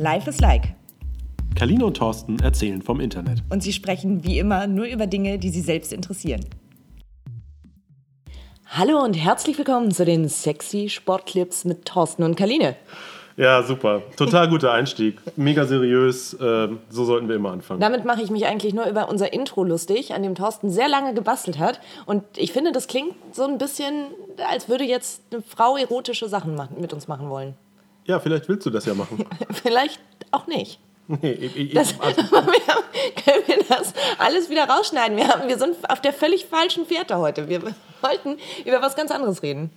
Life is Like. Kalina und Thorsten erzählen vom Internet. Und sie sprechen wie immer nur über Dinge, die sie selbst interessieren. Hallo und herzlich willkommen zu den sexy Sportclips mit Thorsten und Kaline. Ja, super. Total guter Einstieg. Mega seriös. Ähm, so sollten wir immer anfangen. Damit mache ich mich eigentlich nur über unser Intro lustig, an dem Thorsten sehr lange gebastelt hat. Und ich finde, das klingt so ein bisschen, als würde jetzt eine Frau erotische Sachen mit uns machen wollen. Ja, vielleicht willst du das ja machen. vielleicht auch nicht. Nee, ich, ich, Das, also, können wir das alles wieder rausschneiden? Wir, haben, wir sind auf der völlig falschen Fährte heute. Wir wollten über was ganz anderes reden.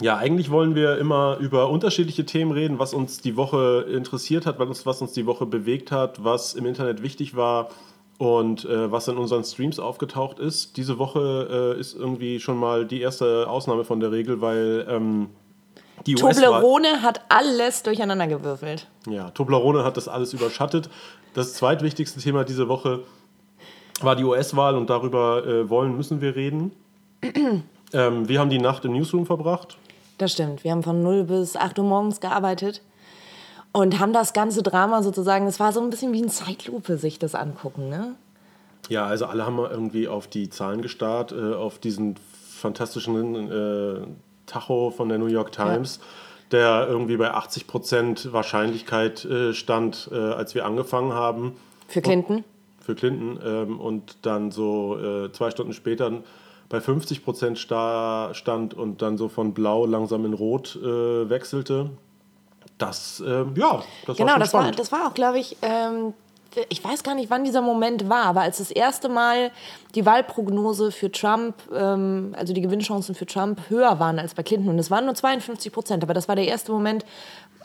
ja, eigentlich wollen wir immer über unterschiedliche Themen reden, was uns die Woche interessiert hat, was uns, was uns die Woche bewegt hat, was im Internet wichtig war und äh, was in unseren Streams aufgetaucht ist. Diese Woche äh, ist irgendwie schon mal die erste Ausnahme von der Regel, weil ähm, die. Toblerone hat alles durcheinandergewürfelt. Ja, Toblerone hat das alles überschattet. Das zweitwichtigste Thema diese Woche war die US-Wahl und darüber äh, wollen, müssen wir reden. ähm, wir haben die Nacht im Newsroom verbracht. Das stimmt. Wir haben von 0 bis 8 Uhr morgens gearbeitet und haben das ganze Drama sozusagen, es war so ein bisschen wie eine Zeitlupe, sich das angucken, ne? Ja, also alle haben irgendwie auf die Zahlen gestarrt, äh, auf diesen fantastischen äh, Tacho von der New York Times, der irgendwie bei 80% Wahrscheinlichkeit äh, stand, äh, als wir angefangen haben. Für Clinton. für Clinton ähm, und dann so äh, zwei Stunden später bei 50 Prozent sta stand und dann so von blau langsam in rot äh, wechselte. Das, ähm, ja, das Genau, war das war, spannend. das war auch, glaube ich, ähm, ich weiß gar nicht, wann dieser Moment war, aber als das erste Mal die Wahlprognose für Trump, ähm, also die Gewinnchancen für Trump höher waren als bei Clinton. Und es waren nur 52 Prozent, aber das war der erste Moment,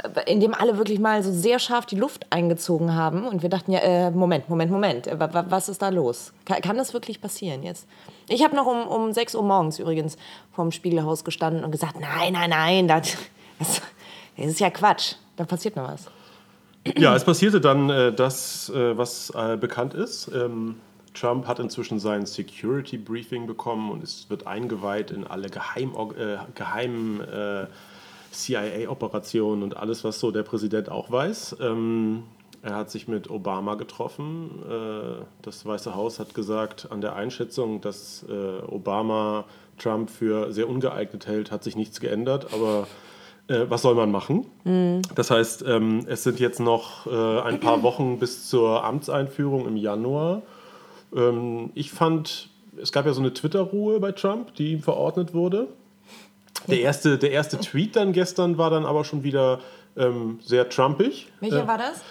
äh, in dem alle wirklich mal so sehr scharf die Luft eingezogen haben. Und wir dachten ja, äh, Moment, Moment, Moment, äh, wa- wa- was ist da los? Kann, kann das wirklich passieren jetzt? Ich habe noch um, um 6 Uhr morgens übrigens vorm Spiegelhaus gestanden und gesagt, nein, nein, nein, das, das ist ja Quatsch. Da passiert noch was. Ja, es passierte dann äh, das, äh, was äh, bekannt ist. Ähm, Trump hat inzwischen sein Security Briefing bekommen und es wird eingeweiht in alle geheim, äh, geheimen äh, CIA-Operationen und alles, was so der Präsident auch weiß. Ähm, er hat sich mit Obama getroffen. Äh, das Weiße Haus hat gesagt, an der Einschätzung, dass Obama Trump für sehr ungeeignet hält, hat sich nichts geändert. Aber äh, was soll man machen? Das heißt, ähm, es sind jetzt noch äh, ein paar Wochen bis zur Amtseinführung im Januar. Ähm, ich fand, es gab ja so eine Twitter-Ruhe bei Trump, die ihm verordnet wurde. Der erste, der erste Tweet dann gestern war dann aber schon wieder ähm, sehr trumpig. Welcher Äh, war das?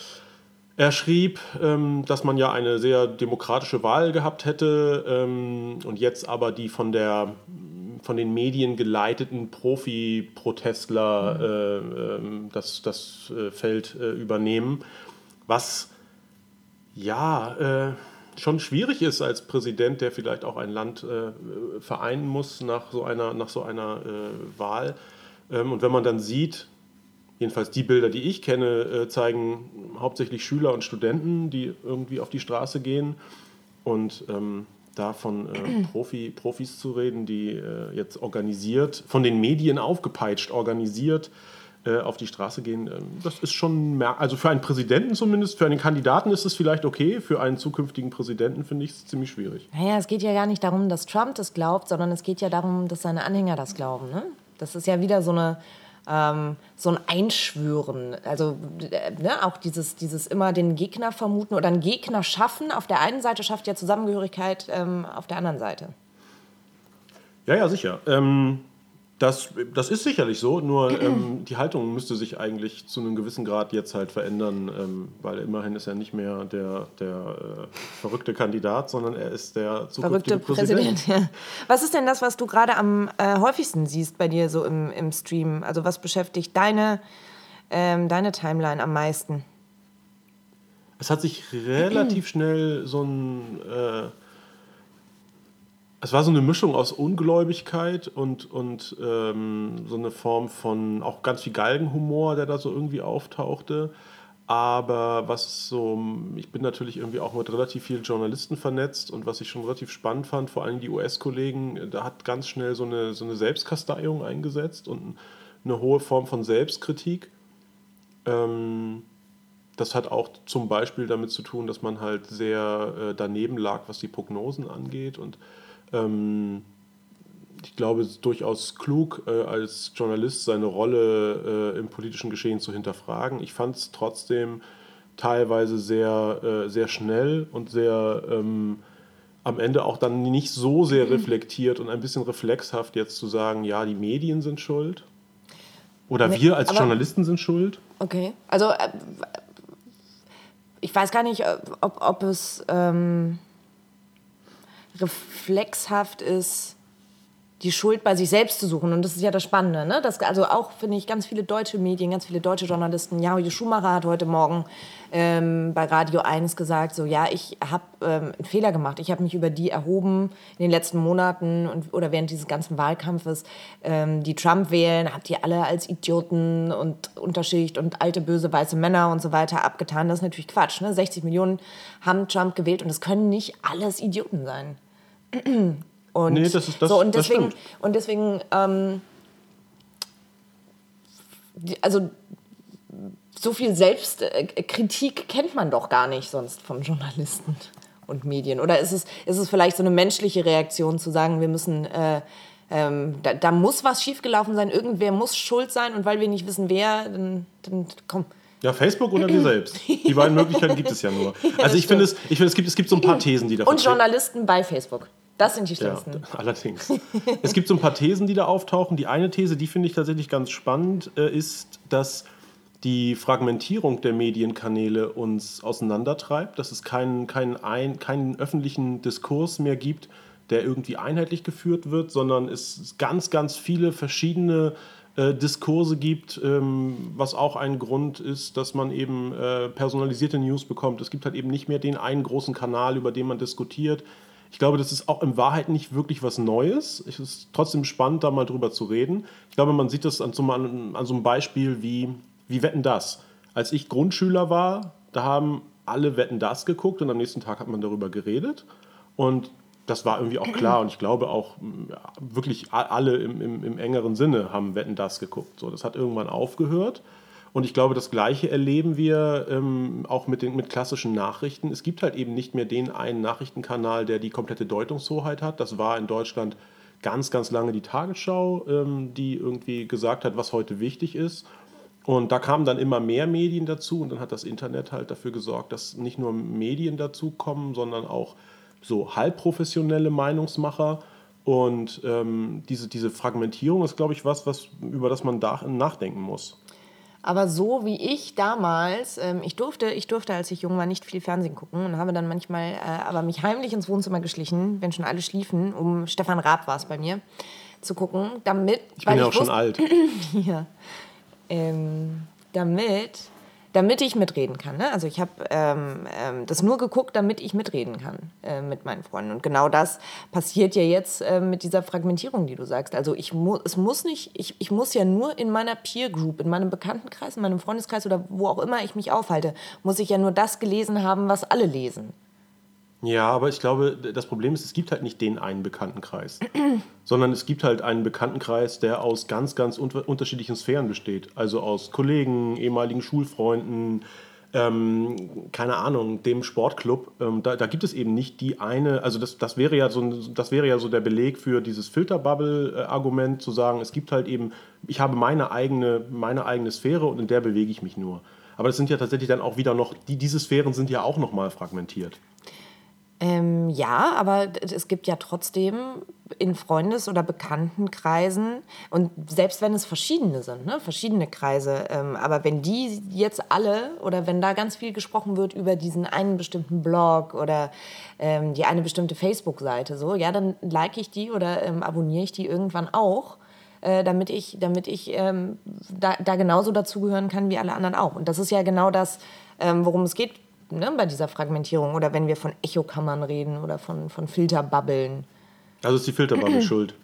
er schrieb, ähm, dass man ja eine sehr demokratische Wahl gehabt hätte ähm, und jetzt aber die von, der, von den Medien geleiteten Profi-Protestler äh, ähm, das, das äh, Feld äh, übernehmen, was ja äh, schon schwierig ist als Präsident, der vielleicht auch ein Land vereinen muss nach so einer, nach so einer Wahl. Ähm, und wenn man dann sieht, jedenfalls die Bilder, die ich kenne, zeigen hauptsächlich Schüler und Studenten, die irgendwie auf die Straße gehen. Und ähm, da von äh, Profi, Profis zu reden, die äh, jetzt organisiert, von den Medien aufgepeitscht, organisiert äh, auf die Straße gehen, ähm, das ist schon, also für einen Präsidenten zumindest, für einen Kandidaten ist es vielleicht okay, für einen zukünftigen Präsidenten finde ich es ziemlich schwierig. Naja, es geht ja gar nicht darum, dass Trump das glaubt, sondern es geht ja darum, dass seine Anhänger das glauben. Ne? Das ist ja wieder so, eine, ähm, so ein Einschwören. Also äh, ne? auch dieses, dieses immer den Gegner vermuten oder einen Gegner schaffen. Auf der einen Seite schafft ja Zusammengehörigkeit, ähm, auf der anderen Seite. Ja, ja, sicher. Ähm, das, das ist sicherlich so, nur ähm, die Haltung müsste sich eigentlich zu einem gewissen Grad jetzt halt verändern, ähm, weil immerhin ist er nicht mehr der, der äh, verrückte Kandidat, sondern er ist der zukünftige Verrückte Präsident. Ja. Was ist denn das, was du gerade am äh, häufigsten siehst bei dir so im, im Stream? Also was beschäftigt deine, ähm, deine Timeline am meisten? Es hat sich relativ schnell so ein. Äh, es war so eine Mischung aus Ungläubigkeit und, und ähm, so eine Form von auch ganz viel Galgenhumor, der da so irgendwie auftauchte. Aber was so, ich bin natürlich irgendwie auch mit relativ vielen Journalisten vernetzt und was ich schon relativ spannend fand, vor allem die US-Kollegen, da hat ganz schnell so eine, so eine Selbstkasteiung eingesetzt und eine hohe Form von Selbstkritik. Ähm, das hat auch zum Beispiel damit zu tun, dass man halt sehr äh, daneben lag, was die Prognosen angeht. Und ähm, ich glaube, es ist durchaus klug, äh, als Journalist seine Rolle äh, im politischen Geschehen zu hinterfragen. Ich fand es trotzdem teilweise sehr, äh, sehr schnell und sehr ähm, am Ende auch dann nicht so sehr mhm. reflektiert und ein bisschen reflexhaft jetzt zu sagen, ja, die Medien sind schuld. Oder wir als Journalisten sind schuld. Okay, also äh, ich weiß gar nicht, ob, ob es ähm, reflexhaft ist, die Schuld bei sich selbst zu suchen. Und das ist ja das Spannende. Ne? Das, also auch, finde ich, ganz viele deutsche Medien, ganz viele deutsche Journalisten. Ja, Schumacher hat heute Morgen ähm, bei Radio 1 gesagt, so, ja, ich habe ähm, einen Fehler gemacht. Ich habe mich über die erhoben in den letzten Monaten und, oder während dieses ganzen Wahlkampfes, ähm, die Trump wählen, habt ihr alle als Idioten und Unterschicht und alte, böse, weiße Männer und so weiter abgetan. Das ist natürlich Quatsch. Ne? 60 Millionen haben Trump gewählt und es können nicht alles Idioten sein. Und nee, das ist das. So, und deswegen, und deswegen ähm, also so viel Selbstkritik kennt man doch gar nicht sonst von Journalisten und Medien. Oder ist es, ist es vielleicht so eine menschliche Reaktion zu sagen, wir müssen, äh, ähm, da, da, muss was schiefgelaufen sein, irgendwer muss schuld sein und weil wir nicht wissen, wer, dann, dann komm. Ja, Facebook oder wir selbst. Die beiden Möglichkeiten gibt es ja nur. Also ich finde, es, ich es, gibt, es gibt so ein paar Thesen, die da Und Journalisten bei Facebook. Das sind die schlimmsten. Ja, allerdings. es gibt so ein paar Thesen, die da auftauchen. Die eine These, die finde ich tatsächlich ganz spannend, äh, ist, dass die Fragmentierung der Medienkanäle uns auseinandertreibt, dass es keinen, keinen, ein, keinen öffentlichen Diskurs mehr gibt, der irgendwie einheitlich geführt wird, sondern es ganz, ganz viele verschiedene äh, Diskurse gibt, ähm, was auch ein Grund ist, dass man eben äh, personalisierte News bekommt. Es gibt halt eben nicht mehr den einen großen Kanal, über den man diskutiert. Ich glaube, das ist auch in Wahrheit nicht wirklich was Neues. Es ist trotzdem spannend, da mal drüber zu reden. Ich glaube, man sieht das an so, an, an so einem Beispiel wie, wie Wetten das. Als ich Grundschüler war, da haben alle Wetten das geguckt und am nächsten Tag hat man darüber geredet. Und das war irgendwie auch klar und ich glaube auch wirklich alle im, im, im, engeren Sinne haben Wetten das geguckt. So, das hat irgendwann aufgehört und ich glaube, das Gleiche erleben wir ähm, auch mit, den, mit klassischen Nachrichten. Es gibt halt eben nicht mehr den einen Nachrichtenkanal, der die komplette Deutungshoheit hat. Das war in Deutschland ganz, ganz lange die Tagesschau, ähm, die irgendwie gesagt hat, was heute wichtig ist. Und da kamen dann immer mehr Medien dazu und dann hat das Internet halt dafür gesorgt, dass nicht nur Medien dazukommen, sondern auch so halbprofessionelle Meinungsmacher. Und ähm, diese, diese Fragmentierung ist, glaube ich, was, was, über das man da nachdenken muss. Aber so wie ich damals, ähm, ich durfte, ich durfte, als ich jung war, nicht viel Fernsehen gucken und habe dann manchmal, äh, aber mich heimlich ins Wohnzimmer geschlichen, wenn schon alle schliefen, um Stefan Raab war es bei mir, zu gucken, damit. Ich bin ja auch schon alt. ja. Ähm, damit damit ich mitreden kann. Ne? Also ich habe ähm, ähm, das nur geguckt, damit ich mitreden kann äh, mit meinen Freunden. Und genau das passiert ja jetzt äh, mit dieser Fragmentierung, die du sagst. Also ich mu es muss nicht, ich, ich muss ja nur in meiner Peer Group, in meinem Bekanntenkreis, in meinem Freundeskreis oder wo auch immer ich mich aufhalte, muss ich ja nur das gelesen haben, was alle lesen. Ja, aber ich glaube, das Problem ist, es gibt halt nicht den einen Bekanntenkreis, sondern es gibt halt einen Bekanntenkreis, der aus ganz, ganz un unterschiedlichen Sphären besteht. Also aus Kollegen, ehemaligen Schulfreunden, ähm, keine Ahnung, dem Sportclub. Ähm, da, da, gibt es eben nicht die eine, also das, das, wäre ja so, das wäre ja so der Beleg für dieses Filterbubble-Argument, zu sagen, es gibt halt eben, ich habe meine eigene, meine eigene Sphäre und in der bewege ich mich nur. Aber das sind ja tatsächlich dann auch wieder noch, die, diese Sphären sind ja auch nochmal fragmentiert. Ähm, ja, aber es gibt ja trotzdem in Freundes- oder Bekanntenkreisen und selbst wenn es verschiedene sind, ne, verschiedene Kreise, ähm, aber wenn die jetzt alle oder wenn da ganz viel gesprochen wird über diesen einen bestimmten Blog oder ähm, die eine bestimmte Facebook-Seite, so, ja, dann like ich die oder ähm, abonniere ich die irgendwann auch. Äh, damit ich, damit ich ähm, da, da genauso dazugehören kann wie alle anderen auch. Und das ist ja genau das, ähm, worum es geht ne, bei dieser Fragmentierung oder wenn wir von Echokammern reden oder von, von Filterbubbeln. Also ist die Filterbubble schuld.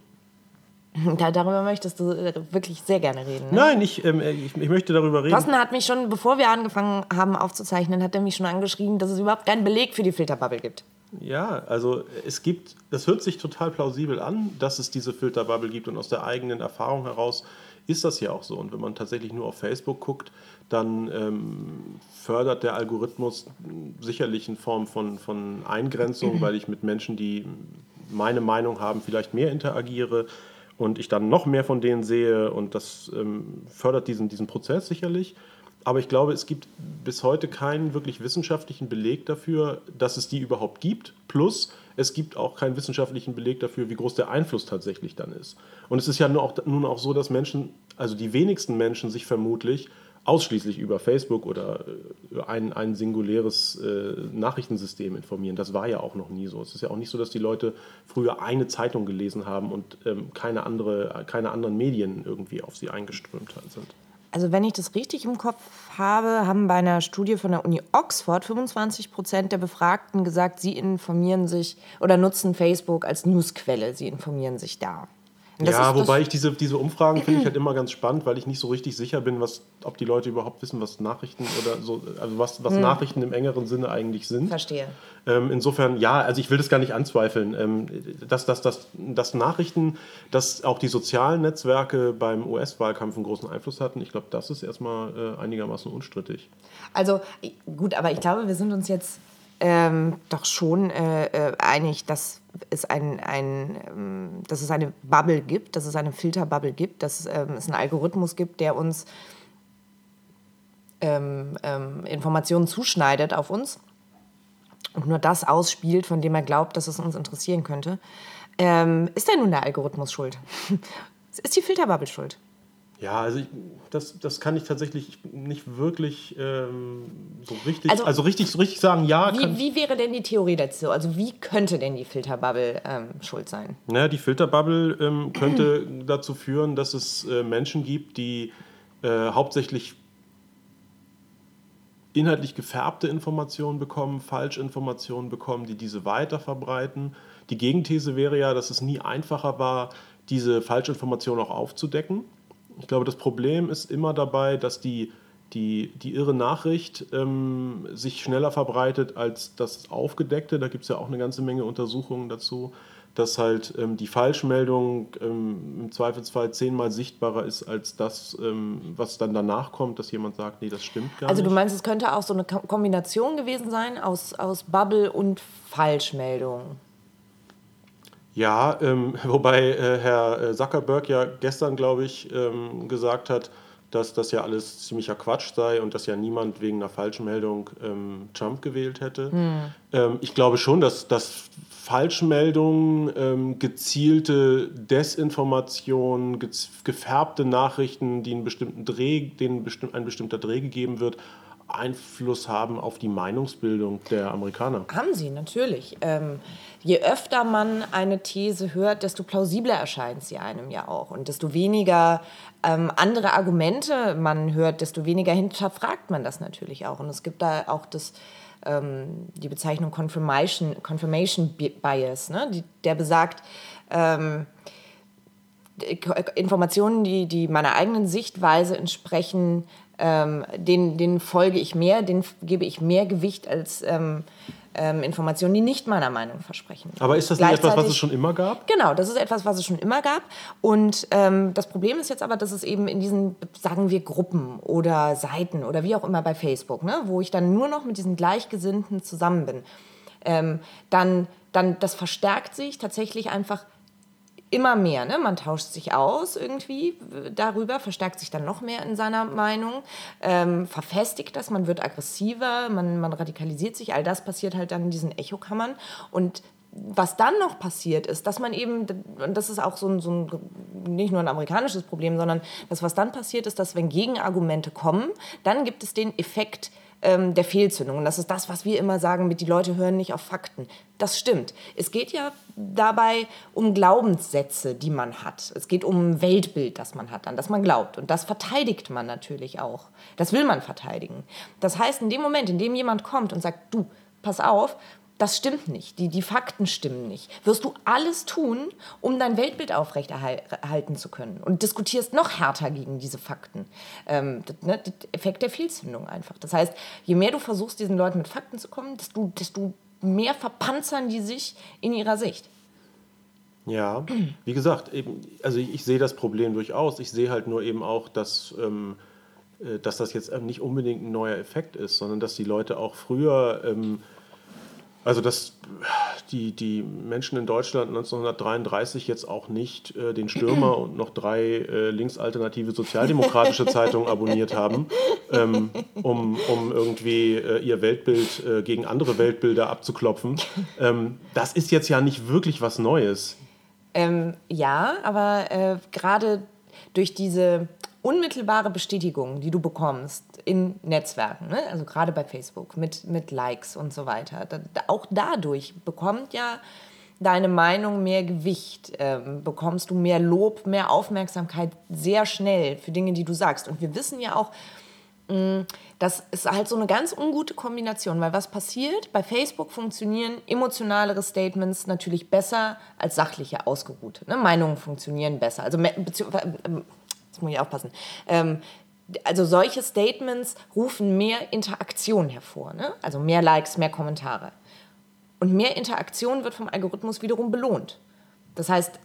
Da, darüber möchtest du äh, wirklich sehr gerne reden. Ne? Nein, ich, ähm, ich, ich, möchte darüber reden. Thorsten hat mich schon, bevor wir angefangen haben aufzuzeichnen, hat er mich schon angeschrieben, dass es überhaupt keinen Beleg für die Filterbubble gibt. Ja, also es gibt, es hört sich total plausibel an, dass es diese Filterbubble gibt und aus der eigenen Erfahrung heraus ist das ja auch so. Und wenn man tatsächlich nur auf Facebook guckt, dann ähm, fördert der Algorithmus sicherlich in Form von, von Eingrenzung, mhm. weil ich mit Menschen, die meine Meinung haben, vielleicht mehr interagiere und ich dann noch mehr von denen sehe und das ähm, fördert diesen, diesen Prozess sicherlich. Aber ich glaube, es gibt bis heute keinen wirklich wissenschaftlichen Beleg dafür, dass es die überhaupt gibt. Plus, es gibt auch keinen wissenschaftlichen Beleg dafür, wie groß der Einfluss tatsächlich dann ist. Und es ist ja nun auch, nun auch so, dass Menschen, also die wenigsten Menschen sich vermutlich ausschließlich über Facebook oder äh, ein, ein singuläres äh, Nachrichtensystem informieren. Das war ja auch noch nie so. Es ist ja auch nicht so, dass die Leute früher eine Zeitung gelesen haben und ähm, keine, andere, keine anderen Medien irgendwie auf sie eingeströmt sind. Also wenn ich das richtig im Kopf habe, haben bei einer Studie von der Uni Oxford 25 Prozent der Befragten gesagt, sie informieren sich oder nutzen Facebook als Newsquelle. Sie informieren sich da ja, wobei ich diese, diese Umfragen finde ich halt immer ganz spannend, weil ich nicht so richtig sicher bin, was, ob die Leute überhaupt wissen, was Nachrichten oder so, also was, was hm. Nachrichten im engeren Sinne eigentlich sind. Verstehe. Ähm, insofern, ja, also ich will das gar nicht anzweifeln. Ähm, dass, dass, dass, dass Nachrichten, dass auch die sozialen Netzwerke beim US-Wahlkampf einen großen Einfluss hatten, ich glaube, das ist erstmal äh, einigermaßen unstrittig. Also gut, aber ich glaube, wir sind uns jetzt ähm, doch schon äh, äh, einig, dass es, ein, ein, ähm, dass es eine Bubble gibt, dass es eine Filterbubble gibt, dass ähm, es einen Algorithmus gibt, der uns ähm, ähm, Informationen zuschneidet auf uns und nur das ausspielt, von dem er glaubt, dass es uns interessieren könnte. Ähm, ist denn nun der Algorithmus schuld? ist die Filterbubble schuld? Ja, also ich, das, das kann ich tatsächlich nicht wirklich ähm, so richtig, also, also, richtig, so richtig sagen, ja. Wie, wie wäre denn die Theorie dazu? Also wie könnte denn die Filterbubble ähm, schuld sein? Naja, die Filterbubble ähm, könnte dazu führen, dass es äh, Menschen gibt, die äh, hauptsächlich inhaltlich gefärbte Informationen bekommen, Falschinformationen bekommen, die diese weiter verbreiten. Die Gegenthese wäre ja, dass es nie einfacher war, diese Falschinformationen auch aufzudecken ich glaube, das Problem ist immer dabei, dass die, die, die irre Nachricht ähm, sich schneller verbreitet als das Aufgedeckte. Da gibt es ja auch eine ganze Menge Untersuchungen dazu, dass halt ähm, die Falschmeldung ähm, im Zweifelsfall zehnmal sichtbarer ist als das, ähm, was dann danach kommt, dass jemand sagt, nee, das stimmt gar also nicht. Also du meinst, es könnte auch so eine Kombination gewesen sein aus, aus Bubble und Falschmeldung? Ja, ähm, wobei äh, Herr äh, Zuckerberg ja gestern, glaube ich, ähm, gesagt hat, dass das ja alles ziemlicher Quatsch sei und dass ja niemand wegen einer Falschmeldung ähm, Trump gewählt hätte. Hm. ich glaube schon, dass, dass Falschmeldungen, ähm, gezielte Desinformation, ge gefärbte Nachrichten, die einen bestimmten Dreh, denen besti ein bestimmter Dreh gegeben wird, Einfluss haben auf die Meinungsbildung der Amerikaner? Haben sie, natürlich. Ähm, je öfter man eine These hört, desto plausibler erscheint sie einem ja auch. Und desto weniger ähm, andere Argumente man hört, desto weniger hinterfragt man das natürlich auch. Und es gibt da auch das, ähm, die Bezeichnung Confirmation, Confirmation Bias, ne? die, der besagt, ähm, Informationen, die, die meiner eigenen Sichtweise entsprechen, ähm, den, den folge ich mehr, den gebe ich mehr Gewicht als ähm, ähm, Informationen, die nicht meiner Meinung versprechen. Aber ist das nicht etwas, was es schon immer gab? Genau, das ist etwas, was es schon immer gab. Und ähm, das Problem ist jetzt aber, dass es eben in diesen, sagen wir, Gruppen oder Seiten oder wie auch immer bei Facebook, ne, wo ich dann nur noch mit diesen Gleichgesinnten zusammen bin, ähm, dann, dann das verstärkt sich tatsächlich einfach immer mehr. Ne? Man tauscht sich aus irgendwie darüber, verstärkt sich dann noch mehr in seiner Meinung, ähm, verfestigt das, man wird aggressiver, man, man radikalisiert sich. All das passiert halt dann in diesen Echokammern. Und was dann noch passiert ist, dass man eben, und das ist auch so ein, so ein, nicht nur ein amerikanisches Problem, sondern das, was dann passiert ist, dass wenn Gegenargumente kommen, dann gibt es den Effekt, ähm, der Fehlzündung. Und das ist das, was wir immer sagen mit, die Leute hören nicht auf Fakten. Das stimmt. Es geht ja dabei um Glaubenssätze, die man hat. Es geht um ein Weltbild, das man hat, an das man glaubt. Und das verteidigt man natürlich auch. Das will man verteidigen. Das heißt, in dem Moment, in dem jemand kommt und sagt, du, pass auf, das stimmt nicht, die, die Fakten stimmen nicht, wirst du alles tun, um dein Weltbild aufrechterhalten zu können und diskutierst noch härter gegen diese Fakten. Ähm, das, ne, der Effekt der Fehlzündung einfach. Das heißt, je mehr du versuchst, diesen Leuten mit Fakten zu kommen, desto, desto mehr verpanzern die sich in ihrer Sicht. Ja, wie gesagt, eben, also ich, ich sehe das Problem durchaus. Ich sehe halt nur eben auch, dass, ähm, äh, dass das jetzt nicht unbedingt ein neuer Effekt ist, sondern dass die Leute auch früher, ähm, also dass die, die Menschen in Deutschland 1933 jetzt auch nicht äh, den Stürmer und noch drei äh, linksalternative sozialdemokratische Zeitungen abonniert haben, ähm, um, um irgendwie äh, ihr Weltbild äh, gegen andere Weltbilder abzuklopfen. Ähm, das ist jetzt ja nicht wirklich was Neues. Ähm, ja, aber äh, gerade durch diese unmittelbare Bestätigung, die du bekommst in Netzwerken, ne? also gerade bei Facebook mit, mit Likes und so weiter, da, auch dadurch bekommt ja deine Meinung mehr Gewicht, ähm, bekommst du mehr Lob, mehr Aufmerksamkeit sehr schnell für Dinge, die du sagst. Und wir wissen ja auch, mh, das ist halt so eine ganz ungute Kombination, weil was passiert? Bei Facebook funktionieren emotionalere Statements natürlich besser als sachliche, ausgeruhte. Ne? Meinungen funktionieren besser. Also, ähm, jetzt muss ich aufpassen. Ähm, also solche Statements rufen mehr Interaktion hervor, ne? also mehr Likes, mehr Kommentare. Und mehr Interaktion wird vom Algorithmus wiederum belohnt. Das heißt,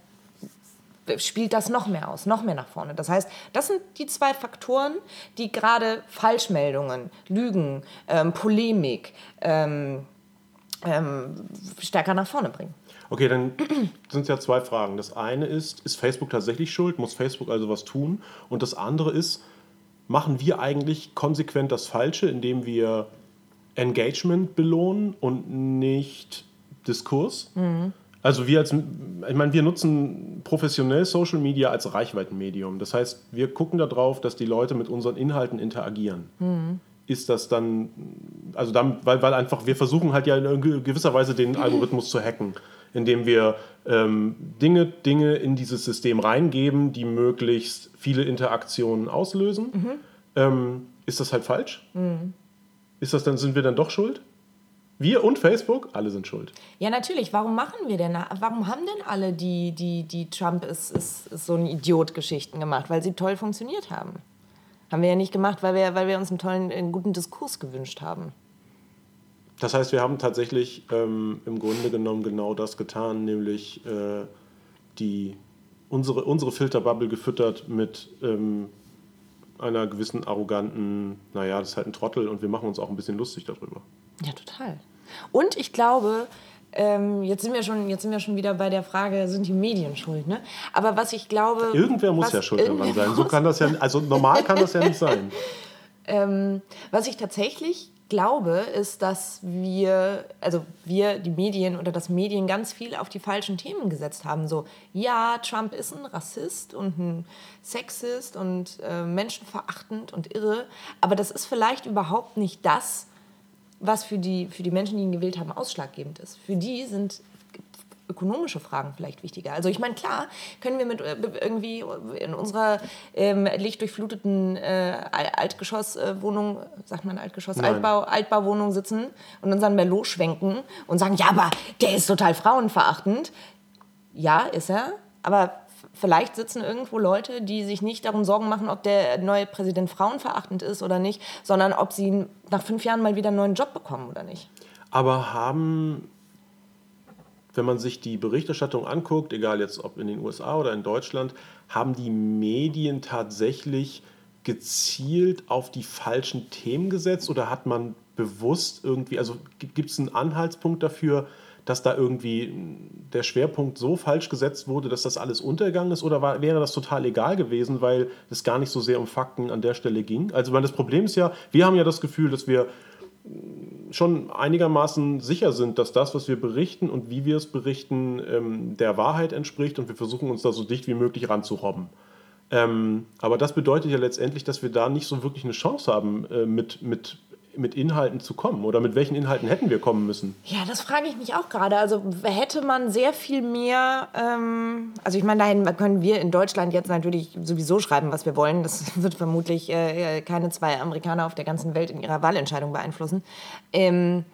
spielt das noch mehr aus, noch mehr nach vorne. Das heißt, das sind die zwei Faktoren, die gerade Falschmeldungen, Lügen, ähm, Polemik ähm, ähm, stärker nach vorne bringen. Okay, dann sind es ja zwei Fragen. Das eine ist, ist Facebook tatsächlich schuld? Muss Facebook also was tun? Und das andere ist, machen wir eigentlich konsequent das Falsche, indem wir Engagement belohnen und nicht Diskurs? Mhm. Also wir als, ich meine, wir nutzen professionell Social Media als Reichweitenmedium. Das heißt, wir gucken darauf, dass die Leute mit unseren Inhalten interagieren. Mhm ist das dann, also dann, weil, weil einfach, wir versuchen halt ja in gewisser Weise den Algorithmus zu hacken, indem wir ähm, Dinge, Dinge in dieses System reingeben, die möglichst viele Interaktionen auslösen. Mhm. Ähm, ist das halt falsch? Mhm. Ist das dann, sind wir dann doch schuld? Wir und Facebook, alle sind schuld. Ja, natürlich. Warum machen wir denn, warum haben denn alle die, die, die Trump ist, ist, ist so ein Idiot-Geschichten gemacht? Weil sie toll funktioniert haben. Haben wir ja nicht gemacht, weil wir, weil wir uns einen tollen, einen guten Diskurs gewünscht haben. Das heißt, wir haben tatsächlich ähm, im Grunde genommen genau das getan, nämlich äh, die, unsere, unsere Filterbubble gefüttert mit ähm, einer gewissen arroganten, naja, das ist halt ein Trottel und wir machen uns auch ein bisschen lustig darüber. Ja, total. Und ich glaube, ähm, jetzt, sind wir schon, jetzt sind wir schon wieder bei der Frage, sind die Medien schuld? Ne? Aber was ich glaube. Irgendwer muss ja schuld daran sein. So kann das ja, also normal kann das ja nicht sein. Ähm, was ich tatsächlich glaube, ist, dass wir, also wir, die Medien oder das Medien ganz viel auf die falschen Themen gesetzt haben. So, ja, Trump ist ein Rassist und ein Sexist und äh, menschenverachtend und irre, aber das ist vielleicht überhaupt nicht das, was für die, für die Menschen, die ihn gewählt haben, ausschlaggebend ist. Für die sind ökonomische Fragen vielleicht wichtiger. Also ich meine, klar können wir mit äh, irgendwie in unserer ähm, lichtdurchfluteten äh, Altgeschosswohnung, äh, sagt man Altgeschoss, Altbau, Altbauwohnung sitzen und unseren Merlot schwenken und sagen, ja, aber der ist total frauenverachtend. Ja, ist er. Aber vielleicht sitzen irgendwo Leute, die sich nicht darum Sorgen machen, ob der neue Präsident frauenverachtend ist oder nicht, sondern ob sie nach fünf Jahren mal wieder einen neuen Job bekommen oder nicht. Aber haben, wenn man sich die Berichterstattung anguckt, egal jetzt ob in den USA oder in Deutschland, haben die Medien tatsächlich gezielt auf die falschen Themen gesetzt oder hat man bewusst irgendwie, also gibt es einen Anhaltspunkt dafür, dass da irgendwie der Schwerpunkt so falsch gesetzt wurde, dass das alles untergegangen ist? Oder war, wäre das total egal gewesen, weil es gar nicht so sehr um Fakten an der Stelle ging? Also, weil das Problem ist ja, wir haben ja das Gefühl, dass wir schon einigermaßen sicher sind, dass das, was wir berichten und wie wir es berichten, ähm, der Wahrheit entspricht und wir versuchen uns da so dicht wie möglich ranzurobben. Ähm, aber das bedeutet ja letztendlich, dass wir da nicht so wirklich eine Chance haben, äh, mit, mit mit Inhalten zu kommen? Oder mit welchen Inhalten hätten wir kommen müssen? Ja, das frage ich mich auch gerade. Also hätte man sehr viel mehr, ähm, also ich meine, dahin können wir in Deutschland jetzt natürlich sowieso schreiben, was wir wollen. Das wird vermutlich äh, keine zwei Amerikaner auf der ganzen Welt in ihrer Wahlentscheidung beeinflussen. Ähm,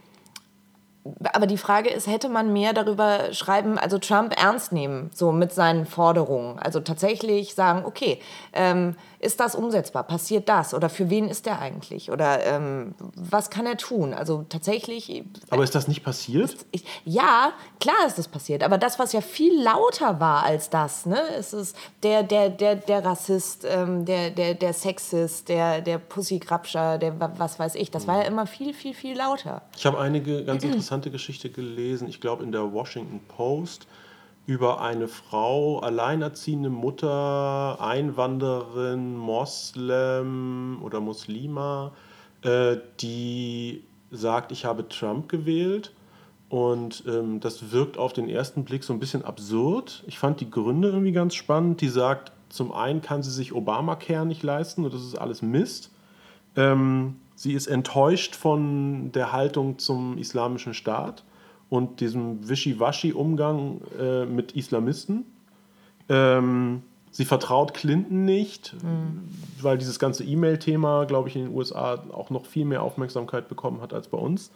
aber die Frage ist, hätte man mehr darüber schreiben, also Trump ernst nehmen, so mit seinen Forderungen? Also tatsächlich sagen, okay, ähm, ist das umsetzbar? Passiert das? Oder für wen ist der eigentlich? Oder ähm, was kann er tun? Also tatsächlich. Aber ist das nicht passiert? Ich, ja, klar ist das passiert. Aber das, was ja viel lauter war als das, ne, ist es der, der, der, der Rassist, ähm, der, der, der Sexist, der, der Pussygrabscher, der was weiß ich. Das war ja immer viel, viel, viel lauter. Ich habe einige ganz interessante Geschichte gelesen. Ich glaube in der Washington Post über eine Frau, alleinerziehende Mutter, Einwanderin, Moslem oder Muslima, äh, die sagt, ich habe Trump gewählt. Und ähm, das wirkt auf den ersten Blick so ein bisschen absurd. Ich fand die Gründe irgendwie ganz spannend. Die sagt, zum einen kann sie sich Obamacare nicht leisten und das ist alles Mist. Ähm, sie ist enttäuscht von der Haltung zum islamischen Staat und diesem Wischiwaschi-Umgang äh, mit Islamisten. Ähm, sie vertraut Clinton nicht, mhm. weil dieses ganze E-Mail-Thema, glaube ich, in den USA auch noch viel mehr Aufmerksamkeit bekommen hat als bei uns.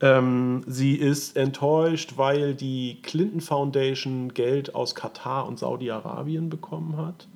Ähm, sie ist enttäuscht, weil die Clinton Foundation Geld aus Katar und Saudi-Arabien bekommen hat.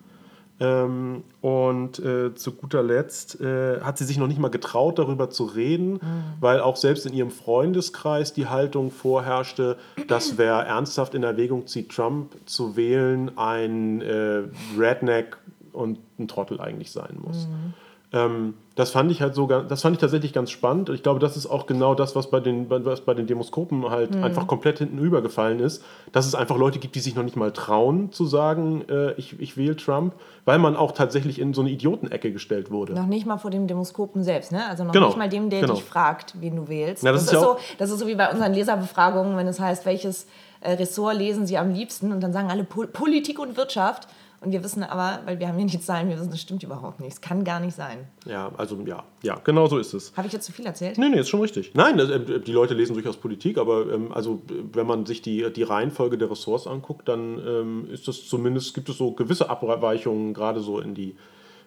Ähm, und äh, zu guter Letzt äh, hat sie sich noch nicht mal getraut, darüber zu reden, mhm. weil auch selbst in ihrem Freundeskreis die Haltung vorherrschte, dass wer ernsthaft in Erwägung zieht, Trump zu wählen, ein äh, Redneck und ein Trottel eigentlich sein muss. Mhm. Ähm, das fand ich halt so, das fand ich tatsächlich ganz spannend. Ich glaube, das ist auch genau das, was bei den, was bei den Demoskopen halt mhm. einfach komplett hinten übergefallen ist, dass es einfach Leute gibt, die sich noch nicht mal trauen zu sagen, äh, ich, ich wähle Trump, weil man auch tatsächlich in so eine Idiotenecke gestellt wurde. Noch nicht mal vor dem Demoskopen selbst, ne? Also noch genau. nicht mal dem, der genau. dich fragt, wen du wählst. Ja, das, das, ist, ist so, das ist so wie bei unseren Leserbefragungen, wenn es heißt, welches äh, Ressort lesen sie am liebsten und dann sagen alle Pol Politik und Wirtschaft. Und wir wissen aber, weil wir haben hier die Zahlen, wir wissen, das stimmt überhaupt nicht. Es kann gar nicht sein. Ja, also ja, ja, genau so ist es. Habe ich jetzt zu viel erzählt? Nee, nee, ist schon richtig. Nein, äh, die Leute lesen durchaus Politik, aber ähm, also wenn man sich die, die Reihenfolge der Ressorts anguckt, dann ähm, ist das zumindest, gibt es so gewisse Abweichungen, gerade so in die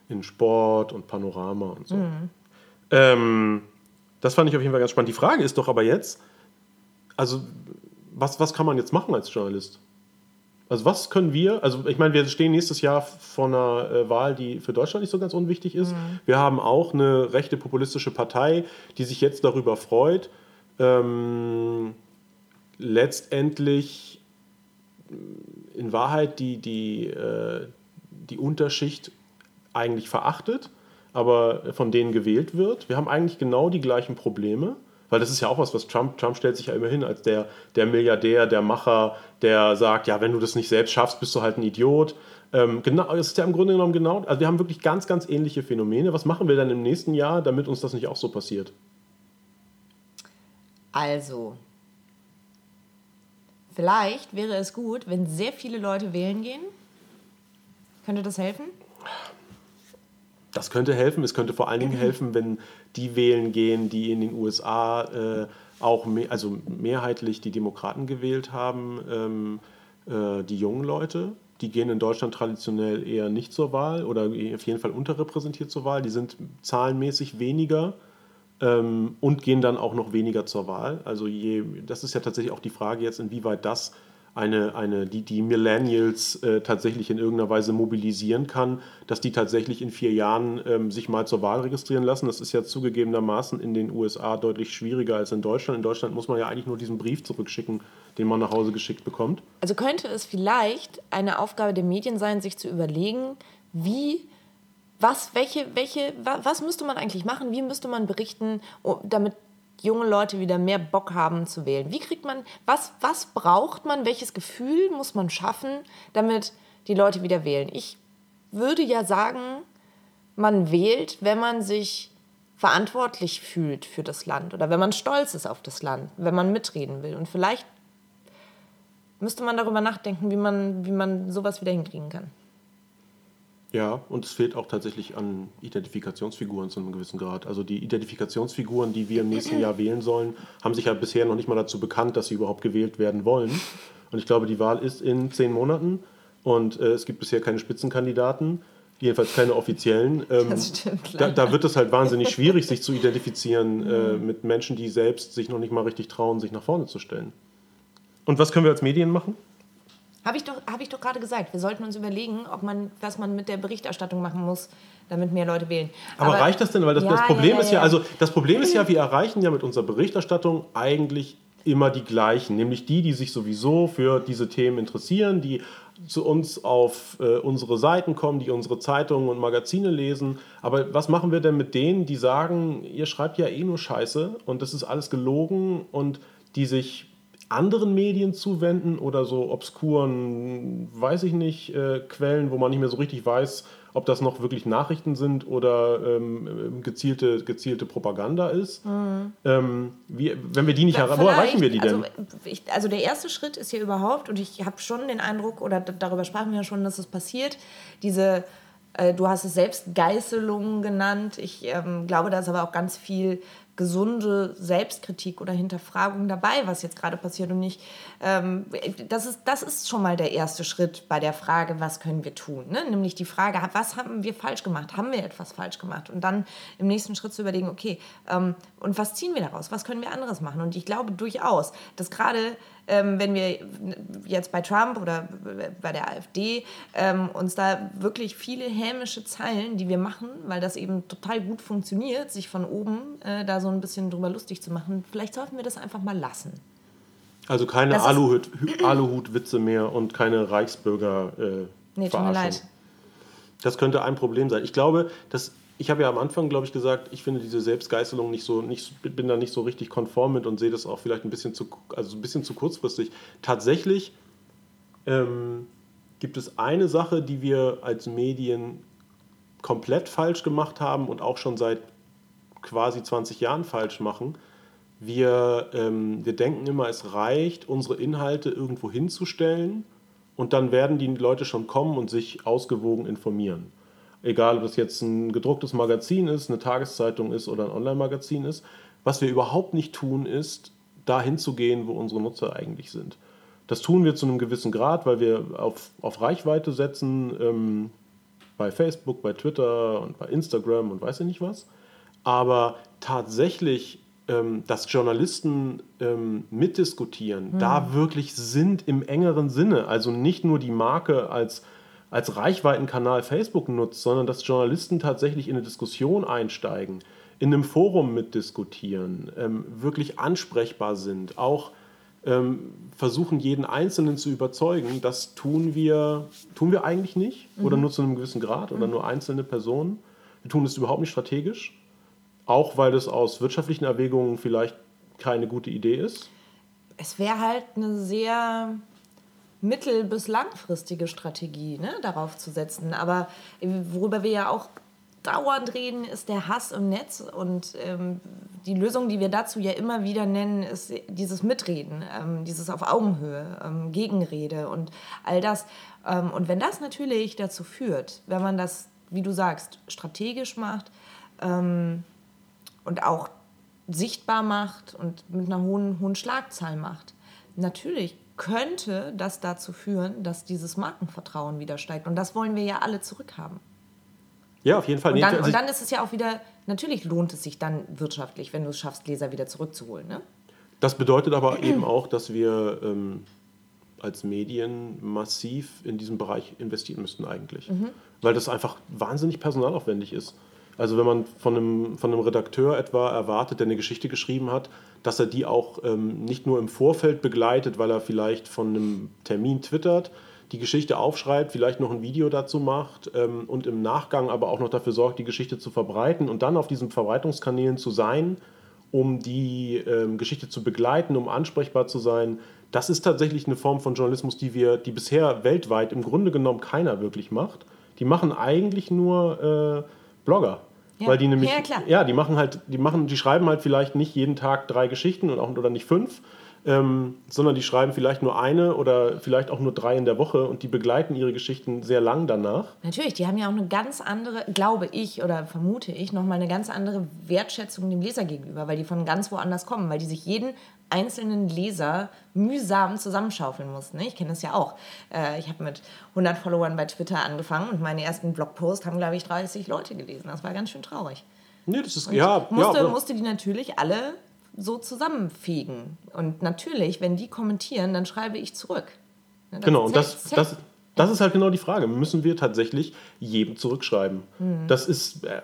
in Sport und Panorama und so. Mhm. Ähm, das fand ich auf jeden Fall ganz spannend. Die Frage ist doch aber jetzt, also was, was kann man jetzt machen als Journalist? Also was können wir, also ich meine, wir stehen nächstes Jahr vor einer äh, Wahl, die für Deutschland nicht so ganz unwichtig ist. Mhm. Wir haben auch eine rechte populistische Partei, die sich jetzt darüber freut, ähm, letztendlich in Wahrheit die, die, äh, die Unterschicht eigentlich verachtet, aber von denen gewählt wird. Wir haben eigentlich genau die gleichen Probleme. Weil das ist ja auch was, was Trump, Trump stellt sich ja immerhin als der, der Milliardär, der Macher, der sagt, ja, wenn du das nicht selbst schaffst, bist du halt ein Idiot. Ähm, genau, es ist ja im Grunde genommen genau, also wir haben wirklich ganz, ganz ähnliche Phänomene. Was machen wir dann im nächsten Jahr, damit uns das nicht auch so passiert? Also, vielleicht wäre es gut, wenn sehr viele Leute wählen gehen. Könnte das helfen? Das könnte helfen. Es könnte vor allen Dingen helfen, wenn die wählen gehen, die in den USA äh, auch mehr, also mehrheitlich die Demokraten gewählt haben, ähm, äh, die jungen Leute. Die gehen in Deutschland traditionell eher nicht zur Wahl oder auf jeden Fall unterrepräsentiert zur Wahl. Die sind zahlenmäßig weniger ähm, und gehen dann auch noch weniger zur Wahl. Also je, das ist ja tatsächlich auch die Frage jetzt, inwieweit das eine, eine, die, die Millennials äh, tatsächlich in irgendeiner Weise mobilisieren kann, dass die tatsächlich in vier Jahren ähm, sich mal zur Wahl registrieren lassen. Das ist ja zugegebenermaßen in den USA deutlich schwieriger als in Deutschland. In Deutschland muss man ja eigentlich nur diesen Brief zurückschicken, den man nach Hause geschickt bekommt. Also könnte es vielleicht eine Aufgabe der Medien sein, sich zu überlegen, wie was, welche, welche, was müsste man eigentlich machen? Wie müsste man berichten, damit junge Leute wieder mehr Bock haben zu wählen? Wie kriegt man, was, was braucht man, welches Gefühl muss man schaffen, damit die Leute wieder wählen? Ich würde ja sagen, man wählt, wenn man sich verantwortlich fühlt für das Land oder wenn man stolz ist auf das Land, wenn man mitreden will. Und vielleicht müsste man darüber nachdenken, wie man, wie man sowas wieder hinkriegen kann. Ja, und es fehlt auch tatsächlich an Identifikationsfiguren zu einem gewissen Grad. Also die Identifikationsfiguren, die wir im nächsten Jahr wählen sollen, haben sich ja bisher noch nicht mal dazu bekannt, dass sie überhaupt gewählt werden wollen. Und ich glaube, die Wahl ist in zehn Monaten und äh, es gibt bisher keine Spitzenkandidaten, jedenfalls keine offiziellen. Ähm, das stimmt. Da, da, wird es halt wahnsinnig schwierig, sich zu identifizieren äh, mit Menschen, die selbst sich noch nicht mal richtig trauen, sich nach vorne zu stellen. Und was können wir als Medien machen? Habe ich doch, hab ich doch gerade gesagt. Wir sollten uns überlegen, ob man, was man mit der Berichterstattung machen muss, damit mehr Leute wählen. Aber, Aber reicht das denn? Weil das, Ja, das Problem ja, ja, ist ja, ja. also das Problem ist ja, wir erreichen ja mit unserer Berichterstattung eigentlich immer die gleichen, nämlich die, die sich sowieso für diese Themen interessieren, die zu uns auf äh, unsere Seiten kommen, die unsere Zeitungen und Magazine lesen. Aber was machen wir denn mit denen, die sagen, ihr schreibt ja eh nur Scheiße und das ist alles gelogen und die sich anderen Medien zuwenden oder so obskuren, weiß ich nicht, äh, Quellen, wo man nicht mehr so richtig weiß, ob das noch wirklich Nachrichten sind oder ähm, gezielte, gezielte Propaganda ist. Ähm, wie, wenn wir die nicht erreichen, wo erreichen wir die denn? Also, ich, also der erste Schritt ist hier überhaupt, und ich habe schon den Eindruck, oder darüber sprachen wir ja schon, dass es passiert, diese, äh, du hast es selbst Geißelungen genannt. Ich ähm, glaube, da ist aber auch ganz viel gesunde Selbstkritik oder Hinterfragung dabei, was jetzt gerade passiert und nicht. Ähm, das, ist, das ist schon mal der erste Schritt bei der Frage, was können wir tun? Ne? Nämlich die Frage, was haben wir falsch gemacht? Haben wir etwas falsch gemacht? Und dann im nächsten Schritt zu überlegen, okay, ähm, und was ziehen wir daraus? Was können wir anderes machen? Und ich glaube durchaus, dass gerade ähm, wenn wir jetzt bei Trump oder bei der AfD ähm, uns da wirklich viele hämische Zeilen, die wir machen, weil das eben total gut funktioniert, sich von oben äh, da so ein bisschen drüber lustig zu machen, vielleicht sollten wir das einfach mal lassen. Also keine ist- Aluhut, Aluhut-Witze mehr und keine Reichsbürger. Äh, Nee, tut mir leid. Das könnte ein Problem sein. Ich glaube, dass ich habe ja am Anfang, glaube ich, gesagt, ich finde diese Selbstgeißelung nicht so, nicht, bin da nicht so richtig konform mit und sehe das auch vielleicht ein bisschen zu, also ein bisschen zu kurzfristig. Tatsächlich ähm, gibt es eine Sache, die wir als Medien komplett falsch gemacht haben und auch schon seit quasi 20 Jahren falsch machen. Wir, ähm, wir denken immer, es reicht, unsere Inhalte irgendwo hinzustellen und dann werden die Leute schon kommen und sich ausgewogen informieren. Egal, ob das jetzt ein gedrucktes Magazin ist, eine Tageszeitung ist oder ein Online-Magazin ist. Was wir überhaupt nicht tun, ist, dahin zu gehen, wo unsere Nutzer eigentlich sind. Das tun wir zu einem gewissen Grad, weil wir auf, auf Reichweite setzen, ähm, bei Facebook, bei Twitter und bei Instagram und weiß ich nicht was. Aber tatsächlich, ähm, dass Journalisten ähm, mitdiskutieren, da wirklich sind im engeren Sinne, also nicht nur die Marke als, als Reichweitenkanal Facebook nutzt, sondern dass Journalisten tatsächlich in eine Diskussion einsteigen, in einem Forum mitdiskutieren, ähm, wirklich ansprechbar sind, auch ähm, versuchen, jeden Einzelnen zu überzeugen, das tun wir, tun wir eigentlich nicht oder nur zu einem gewissen Grad oder nur einzelne Personen. Wir tun es überhaupt nicht strategisch, auch weil das aus wirtschaftlichen Erwägungen vielleicht keine gute Idee ist. Es wäre halt eine sehr mittel- bis langfristige Strategie, ne, darauf zu setzen. Aber äh, worüber wir ja auch dauernd reden, ist der Hass im Netz. Und ähm, die Lösung, die wir dazu ja immer wieder nennen, ist dieses Mitreden, ähm, dieses auf Augenhöhe, ähm, Gegenrede und all das. Ähm, und wenn das natürlich dazu führt, wenn man das, wie du sagst, strategisch macht ähm, und auch sichtbar macht und mit einer hohen, hohen Schlagzahl macht, natürlich könnte das dazu führen, dass dieses Markenvertrauen wieder steigt. Und das wollen wir ja alle zurückhaben. Ja, auf jeden Fall. Und dann, also und dann ist es ja auch wieder, natürlich lohnt es sich dann wirtschaftlich, wenn du es schaffst, Leser wieder zurückzuholen. Ne? Das bedeutet aber eben auch, dass wir ähm, als Medien massiv in diesem Bereich investieren müssten eigentlich. Weil das einfach wahnsinnig personalaufwendig ist. Also wenn man von einem, von einem Redakteur etwa erwartet, der eine Geschichte geschrieben hat, dass er die auch ähm, nicht nur im Vorfeld begleitet, weil er vielleicht von einem Termin twittert, die Geschichte aufschreibt, vielleicht noch ein Video dazu macht ähm, und im Nachgang aber auch noch dafür sorgt, die Geschichte zu verbreiten und dann auf diesen Verbreitungskanälen zu sein, um die ähm, Geschichte zu begleiten, um ansprechbar zu sein. Das ist tatsächlich eine Form von Journalismus, die wir, die bisher weltweit im Grunde genommen keiner wirklich macht. Die machen eigentlich nur äh, Blogger. Ja. Weil die nämlich, Ja, klar. ja, die machen halt, die machen, die schreiben halt vielleicht nicht jeden Tag drei Geschichten und auch, oder nicht fünf, ähm, sondern die schreiben vielleicht nur eine oder vielleicht auch nur drei in der Woche und die begleiten ihre Geschichten sehr lang danach. Natürlich, die haben ja auch eine ganz andere, glaube ich oder vermute ich, nochmal eine ganz andere Wertschätzung dem Leser gegenüber, weil die von ganz woanders kommen, weil die sich jeden einzelnen Leser mühsam zusammenschaufeln mussten. ne? Ich kenne das ja auch. Äh, Ich habe mit 100 Followern bei Twitter angefangen und meine ersten Blogposts haben, glaube ich, 30 Leute gelesen. Das war ganz schön traurig. Nee, das ist, Und ja, musste, ja, musste die natürlich alle so zusammenfegen. Und natürlich, wenn die kommentieren, dann schreibe ich zurück. Das Genau, und das, das, das ist halt genau die Frage. Müssen wir tatsächlich jedem zurückschreiben? Mhm. Das ist, äh,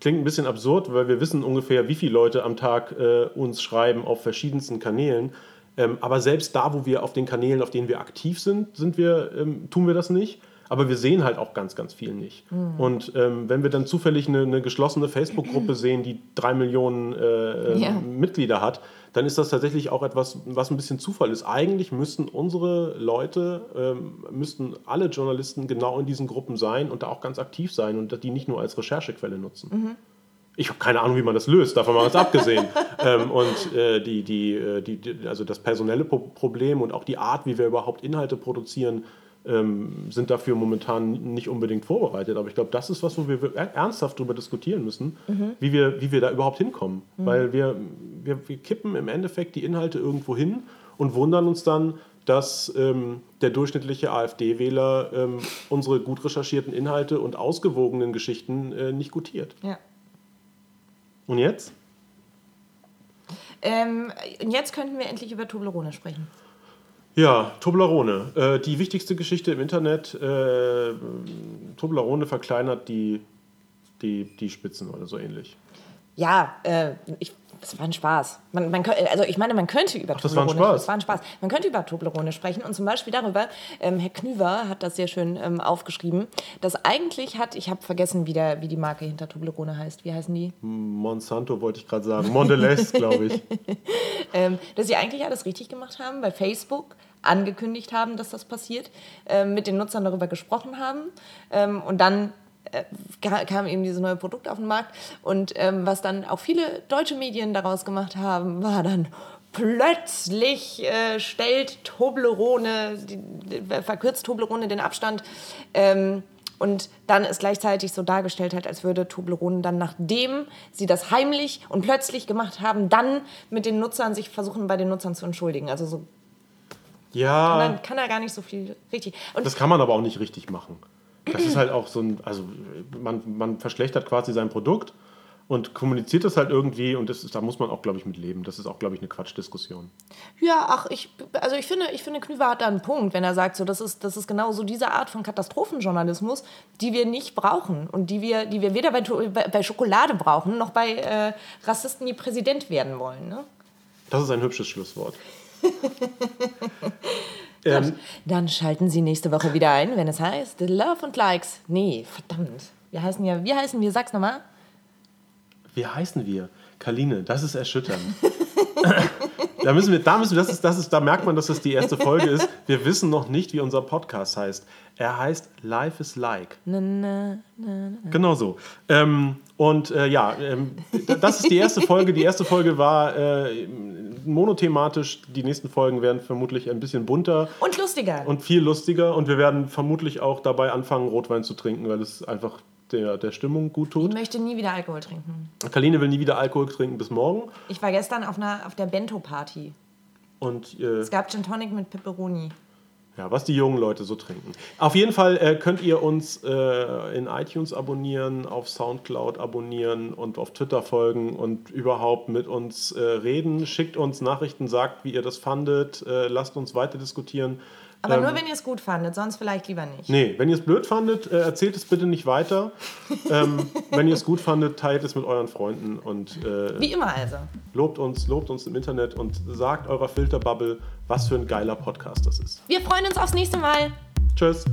klingt ein bisschen absurd, weil wir wissen ungefähr, wie viele Leute am Tag äh, uns schreiben auf verschiedensten Kanälen. Ähm, aber selbst da, wo wir auf den Kanälen, auf denen wir aktiv sind, sind wir, ähm, tun wir das nicht. Aber wir sehen halt auch ganz, ganz viel nicht. Mhm. Und ähm, wenn wir dann zufällig eine, eine geschlossene Facebook-Gruppe sehen, die drei Millionen äh, Ja. Mitglieder hat, dann ist das tatsächlich auch etwas, was ein bisschen Zufall ist. Eigentlich müssten unsere Leute, ähm, müssten alle Journalisten genau in diesen Gruppen sein und da auch ganz aktiv sein und die nicht nur als Recherchequelle nutzen. Ich habe keine Ahnung, wie man das löst, davon mal ganz abgesehen. ähm, und äh, die, die, äh, die, also das personelle Pro Problem und auch die Art, wie wir überhaupt Inhalte produzieren, ähm, sind dafür momentan nicht unbedingt vorbereitet. Aber ich glaube, das ist was, wo wir ernsthaft darüber diskutieren müssen, wie, wir, wie wir da überhaupt hinkommen. Weil wir, wir, wir kippen im Endeffekt die Inhalte irgendwo hin und wundern uns dann, dass ähm, der durchschnittliche AfD-Wähler ähm, unsere gut recherchierten Inhalte und ausgewogenen Geschichten äh, nicht gutiert. Ja. Und jetzt? Ähm, und jetzt könnten wir endlich über Toblerone sprechen. Ja, Toblerone. Äh, die wichtigste Geschichte im Internet. Äh, Toblerone verkleinert die, die, die Spitzen oder so ähnlich. Ja, äh, ich, das war ein Spaß. Man, man, also ich meine, man könnte über ein Toblerone Spaß. Das war ein Spaß. Man könnte über Toblerone sprechen und zum Beispiel darüber, ähm, Herr Knüver hat das sehr schön ähm, aufgeschrieben, dass eigentlich hat, ich habe vergessen, wie, der, wie die Marke hinter Toblerone heißt. Wie heißen die? Monsanto wollte ich gerade sagen. Mondelez, glaube ich. ähm, dass sie eigentlich alles richtig gemacht haben, bei Facebook angekündigt haben, dass das passiert, ähm, mit den Nutzern darüber gesprochen haben ähm, und dann äh, kam eben dieses neue Produkt auf den Markt und ähm, was dann auch viele deutsche Medien daraus gemacht haben, war dann plötzlich äh, stellt Toblerone, die, die, verkürzt Toblerone den Abstand ähm, und dann es gleichzeitig so dargestellt hat, als würde Toblerone dann, nachdem sie das heimlich und plötzlich gemacht haben, dann mit den Nutzern sich versuchen, bei den Nutzern zu entschuldigen. Also so Ja, dann kann er gar nicht so viel richtig. Und das kann man aber auch nicht richtig machen. Das ist halt auch so ein, also man, man verschlechtert quasi sein Produkt und kommuniziert das halt irgendwie und das ist, da muss man auch, glaube ich, mit leben. Das ist auch, glaube ich, eine Quatschdiskussion. ja, ach, ich, also ich finde, ich finde, Knüver hat da einen Punkt, wenn er sagt, so, das ist, das ist genau so diese Art von Katastrophenjournalismus, die wir nicht brauchen und die wir, die wir weder bei, bei Schokolade brauchen, noch bei äh, Rassisten, die Präsident werden wollen. Ne? Das ist ein hübsches Schlusswort. ähm, Dann schalten Sie nächste Woche wieder ein, wenn es heißt Love und Likes. Nee, verdammt. Wir heißen ja, wie heißen wir? Sag's nochmal. wie heißen wir? Kaline, das ist erschütternd. da müssen wir, da müssen wir, das ist, das ist, da merkt man, dass das die erste Folge ist. Wir wissen noch nicht, wie unser Podcast heißt. Er heißt Life is Like. Na, na, na, na. Genau so. Ähm, und äh, ja, ähm, das ist die erste Folge. Die erste Folge war äh, monothematisch. Die nächsten Folgen werden vermutlich ein bisschen bunter Und lustiger. und viel lustiger. Und wir werden vermutlich auch dabei anfangen, Rotwein zu trinken, weil es einfach der, der Stimmung gut ich tut. möchte nie wieder Alkohol trinken. Kaline will nie wieder Alkohol trinken bis morgen. Ich war gestern auf, einer, auf der Bento-Party. Und äh, Es gab Gin Tonic mit Pepperoni. Ja, was die jungen Leute so trinken. Auf jeden Fall äh, könnt ihr uns äh, in iTunes abonnieren, auf Soundcloud abonnieren und auf Twitter folgen und überhaupt mit uns äh, reden. Schickt uns Nachrichten, sagt, wie ihr das fandet, äh, lasst uns weiter diskutieren. Aber Ähm, nur, wenn ihr es gut fandet, sonst vielleicht lieber nicht. Nee, wenn ihr es blöd fandet, äh, erzählt es bitte nicht weiter. ähm, wenn ihr es gut fandet, teilt es mit euren Freunden und äh, Wie immer also. lobt uns, lobt uns im Internet und sagt eurer Filterbubble, was für ein geiler Podcast das ist. Wir freuen uns aufs nächste Mal. Tschüss.